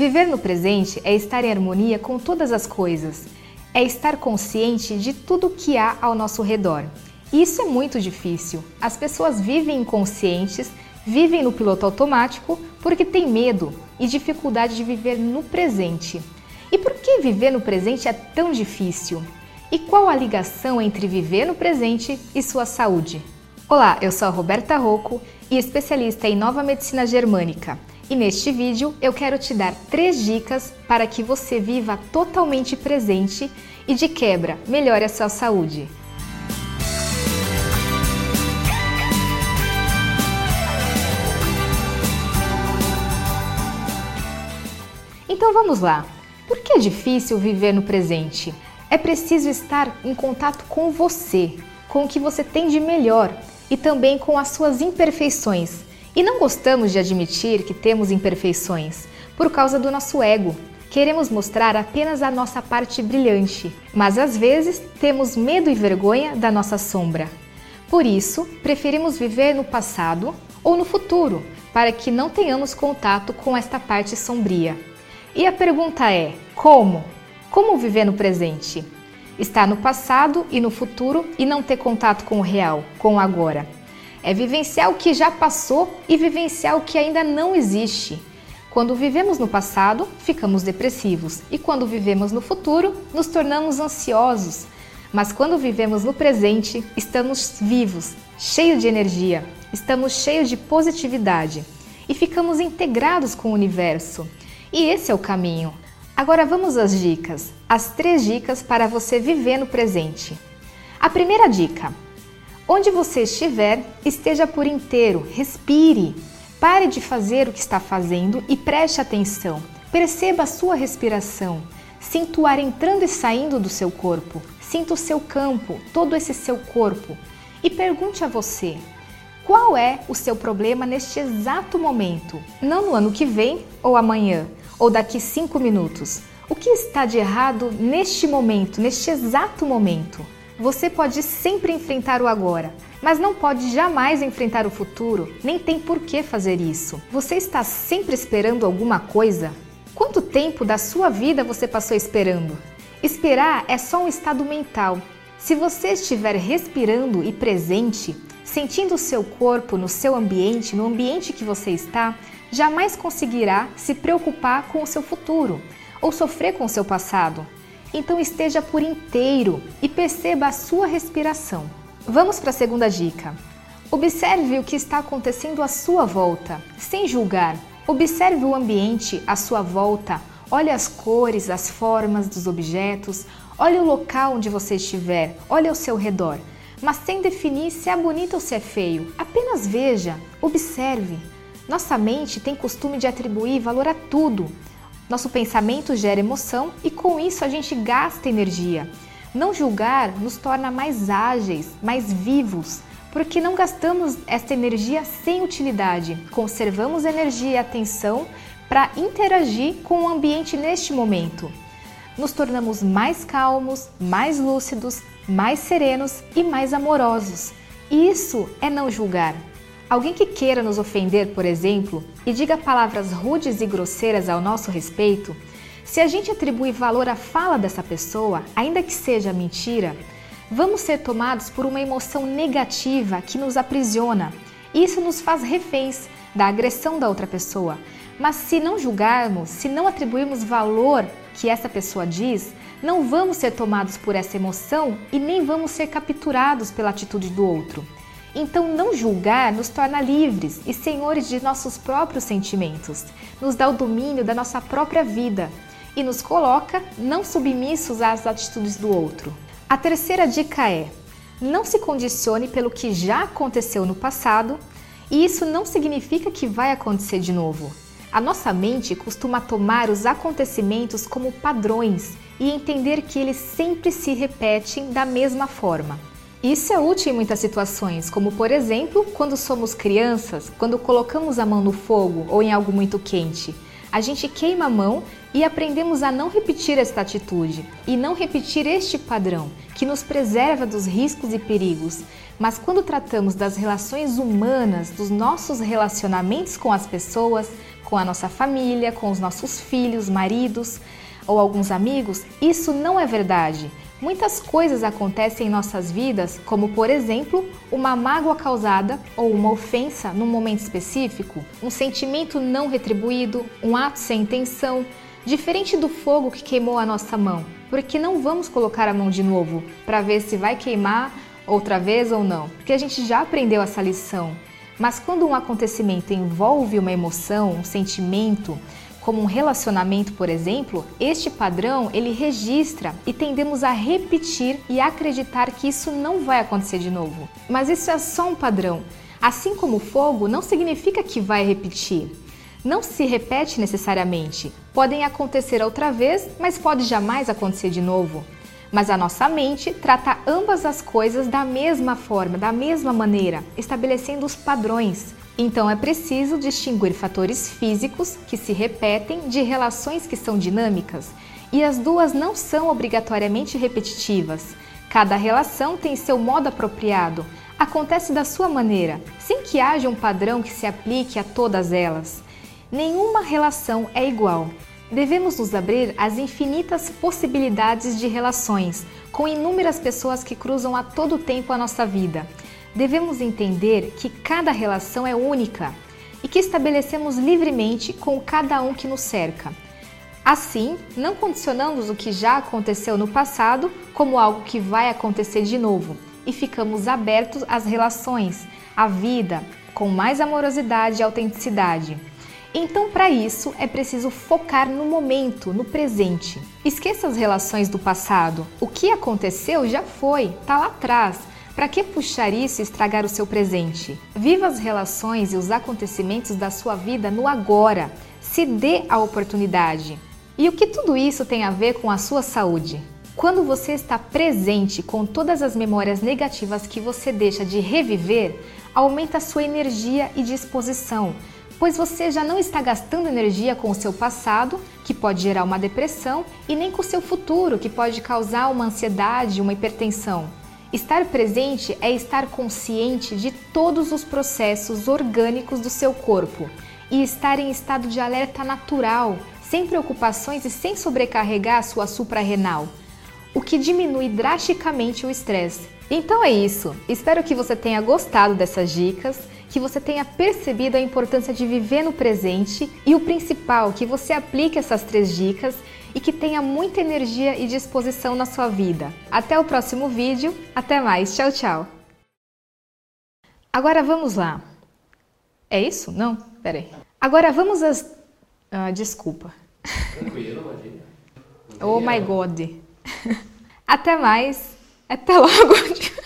Viver no presente é estar em harmonia com todas as coisas, é estar consciente de tudo o que há ao nosso redor. Isso é muito difícil. As pessoas vivem inconscientes, vivem no piloto automático porque têm medo e dificuldade de viver no presente. E por que viver no presente é tão difícil? E qual a ligação entre viver no presente e sua saúde? Olá, eu sou a Roberta Rocco e especialista em nova medicina germânica. E neste vídeo eu quero te dar três dicas para que você viva totalmente presente e de quebra melhore a sua saúde. Então vamos lá. Por que é difícil viver no presente? É preciso estar em contato com você, com o que você tem de melhor e também com as suas imperfeições e não gostamos de admitir que temos imperfeições por causa do nosso ego. Queremos mostrar apenas a nossa parte brilhante, mas às vezes temos medo e vergonha da nossa sombra. Por isso, preferimos viver no passado ou no futuro, para que não tenhamos contato com esta parte sombria. E a pergunta é: como? Como viver no presente? Estar no passado e no futuro e não ter contato com o real, com o agora. É vivenciar o que já passou e vivenciar o que ainda não existe. Quando vivemos no passado, ficamos depressivos, e quando vivemos no futuro, nos tornamos ansiosos. Mas quando vivemos no presente, estamos vivos, cheios de energia, estamos cheios de positividade e ficamos integrados com o universo. E esse é o caminho. Agora vamos às dicas. As três dicas para você viver no presente. A primeira dica: Onde você estiver, esteja por inteiro, respire. Pare de fazer o que está fazendo e preste atenção. Perceba a sua respiração. Sinta o ar entrando e saindo do seu corpo. Sinta o seu campo, todo esse seu corpo. E pergunte a você: qual é o seu problema neste exato momento? Não no ano que vem, ou amanhã, ou daqui cinco minutos. O que está de errado neste momento, neste exato momento? Você pode sempre enfrentar o agora, mas não pode jamais enfrentar o futuro, nem tem por que fazer isso. Você está sempre esperando alguma coisa? Quanto tempo da sua vida você passou esperando? Esperar é só um estado mental. Se você estiver respirando e presente, sentindo o seu corpo no seu ambiente, no ambiente que você está, jamais conseguirá se preocupar com o seu futuro ou sofrer com o seu passado. Então esteja por inteiro e perceba a sua respiração. Vamos para a segunda dica. Observe o que está acontecendo à sua volta, sem julgar. Observe o ambiente à sua volta. Olhe as cores, as formas dos objetos. Olhe o local onde você estiver. Olhe ao seu redor. Mas sem definir se é bonito ou se é feio. Apenas veja, observe. Nossa mente tem costume de atribuir valor a tudo. Nosso pensamento gera emoção e com isso a gente gasta energia. Não julgar nos torna mais ágeis, mais vivos, porque não gastamos esta energia sem utilidade, conservamos energia e atenção para interagir com o ambiente neste momento. Nos tornamos mais calmos, mais lúcidos, mais serenos e mais amorosos. Isso é não julgar. Alguém que queira nos ofender, por exemplo, e diga palavras rudes e grosseiras ao nosso respeito, se a gente atribui valor à fala dessa pessoa, ainda que seja mentira, vamos ser tomados por uma emoção negativa que nos aprisiona. Isso nos faz reféns da agressão da outra pessoa. Mas se não julgarmos, se não atribuirmos valor que essa pessoa diz, não vamos ser tomados por essa emoção e nem vamos ser capturados pela atitude do outro. Então, não julgar nos torna livres e senhores de nossos próprios sentimentos, nos dá o domínio da nossa própria vida e nos coloca não submissos às atitudes do outro. A terceira dica é: não se condicione pelo que já aconteceu no passado e isso não significa que vai acontecer de novo. A nossa mente costuma tomar os acontecimentos como padrões e entender que eles sempre se repetem da mesma forma. Isso é útil em muitas situações, como por exemplo, quando somos crianças, quando colocamos a mão no fogo ou em algo muito quente. A gente queima a mão e aprendemos a não repetir esta atitude e não repetir este padrão que nos preserva dos riscos e perigos. Mas quando tratamos das relações humanas, dos nossos relacionamentos com as pessoas, com a nossa família, com os nossos filhos, maridos ou alguns amigos, isso não é verdade. Muitas coisas acontecem em nossas vidas, como por exemplo, uma mágoa causada ou uma ofensa num momento específico, um sentimento não retribuído, um ato sem intenção, diferente do fogo que queimou a nossa mão, porque não vamos colocar a mão de novo para ver se vai queimar outra vez ou não, porque a gente já aprendeu essa lição. Mas quando um acontecimento envolve uma emoção, um sentimento, como um relacionamento, por exemplo, este padrão ele registra e tendemos a repetir e acreditar que isso não vai acontecer de novo. Mas isso é só um padrão. Assim como o fogo não significa que vai repetir. Não se repete necessariamente. Podem acontecer outra vez, mas pode jamais acontecer de novo. Mas a nossa mente trata ambas as coisas da mesma forma, da mesma maneira, estabelecendo os padrões. Então é preciso distinguir fatores físicos que se repetem de relações que são dinâmicas, e as duas não são obrigatoriamente repetitivas. Cada relação tem seu modo apropriado, acontece da sua maneira, sem que haja um padrão que se aplique a todas elas. Nenhuma relação é igual. Devemos nos abrir às infinitas possibilidades de relações, com inúmeras pessoas que cruzam a todo tempo a nossa vida devemos entender que cada relação é única e que estabelecemos livremente com cada um que nos cerca. Assim, não condicionamos o que já aconteceu no passado como algo que vai acontecer de novo e ficamos abertos às relações, à vida, com mais amorosidade e autenticidade. Então, para isso, é preciso focar no momento, no presente. Esqueça as relações do passado. O que aconteceu já foi, está lá atrás. Para que puxar isso e estragar o seu presente? Viva as relações e os acontecimentos da sua vida no agora. Se dê a oportunidade. E o que tudo isso tem a ver com a sua saúde? Quando você está presente com todas as memórias negativas que você deixa de reviver, aumenta a sua energia e disposição, pois você já não está gastando energia com o seu passado, que pode gerar uma depressão, e nem com o seu futuro, que pode causar uma ansiedade, uma hipertensão. Estar presente é estar consciente de todos os processos orgânicos do seu corpo e estar em estado de alerta natural, sem preocupações e sem sobrecarregar a sua suprarrenal, o que diminui drasticamente o estresse. Então é isso. Espero que você tenha gostado dessas dicas, que você tenha percebido a importância de viver no presente e o principal, que você aplique essas três dicas e que tenha muita energia e disposição na sua vida. Até o próximo vídeo, até mais, tchau, tchau! Agora vamos lá. É isso? Não? Pera aí. Agora vamos às... Ah, desculpa. Tranquilo, imagina. Oh my God. Até mais. Até logo.